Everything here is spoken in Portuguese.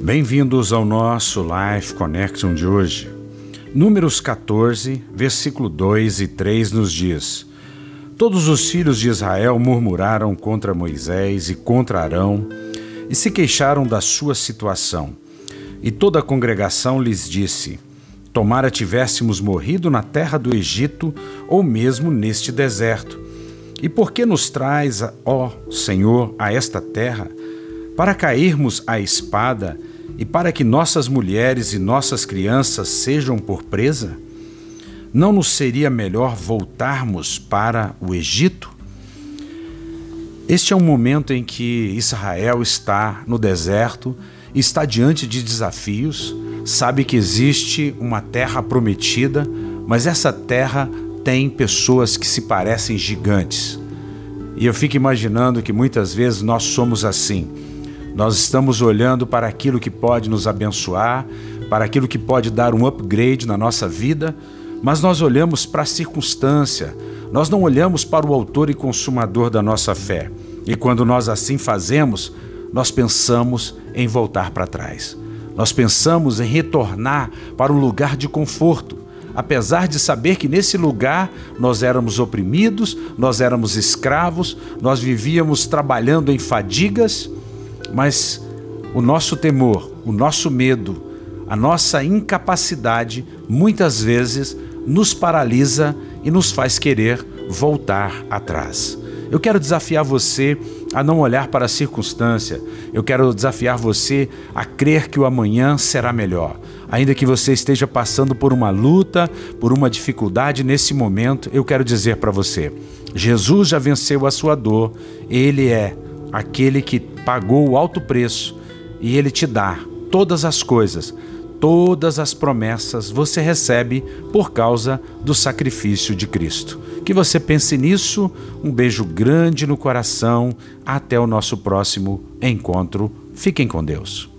Bem-vindos ao nosso Life Connection de hoje. Números 14, versículo 2 e 3 nos diz: Todos os filhos de Israel murmuraram contra Moisés e contra Arão e se queixaram da sua situação. E toda a congregação lhes disse: Tomara tivéssemos morrido na terra do Egito ou mesmo neste deserto. E por que nos traz, ó Senhor, a esta terra? Para cairmos à espada e para que nossas mulheres e nossas crianças sejam por presa? Não nos seria melhor voltarmos para o Egito? Este é um momento em que Israel está no deserto, está diante de desafios, sabe que existe uma terra prometida, mas essa terra tem pessoas que se parecem gigantes. E eu fico imaginando que muitas vezes nós somos assim. Nós estamos olhando para aquilo que pode nos abençoar, para aquilo que pode dar um upgrade na nossa vida, mas nós olhamos para a circunstância, nós não olhamos para o autor e consumador da nossa fé. E quando nós assim fazemos, nós pensamos em voltar para trás. Nós pensamos em retornar para o lugar de conforto, apesar de saber que nesse lugar nós éramos oprimidos, nós éramos escravos, nós vivíamos trabalhando em fadigas, mas o nosso temor, o nosso medo, a nossa incapacidade muitas vezes nos paralisa e nos faz querer voltar atrás. Eu quero desafiar você a não olhar para a circunstância. Eu quero desafiar você a crer que o amanhã será melhor. Ainda que você esteja passando por uma luta, por uma dificuldade nesse momento, eu quero dizer para você: Jesus já venceu a sua dor, ele é aquele que pagou o alto preço e ele te dá todas as coisas todas as promessas você recebe por causa do sacrifício de Cristo. Que você pense nisso. Um beijo grande no coração. Até o nosso próximo encontro. Fiquem com Deus.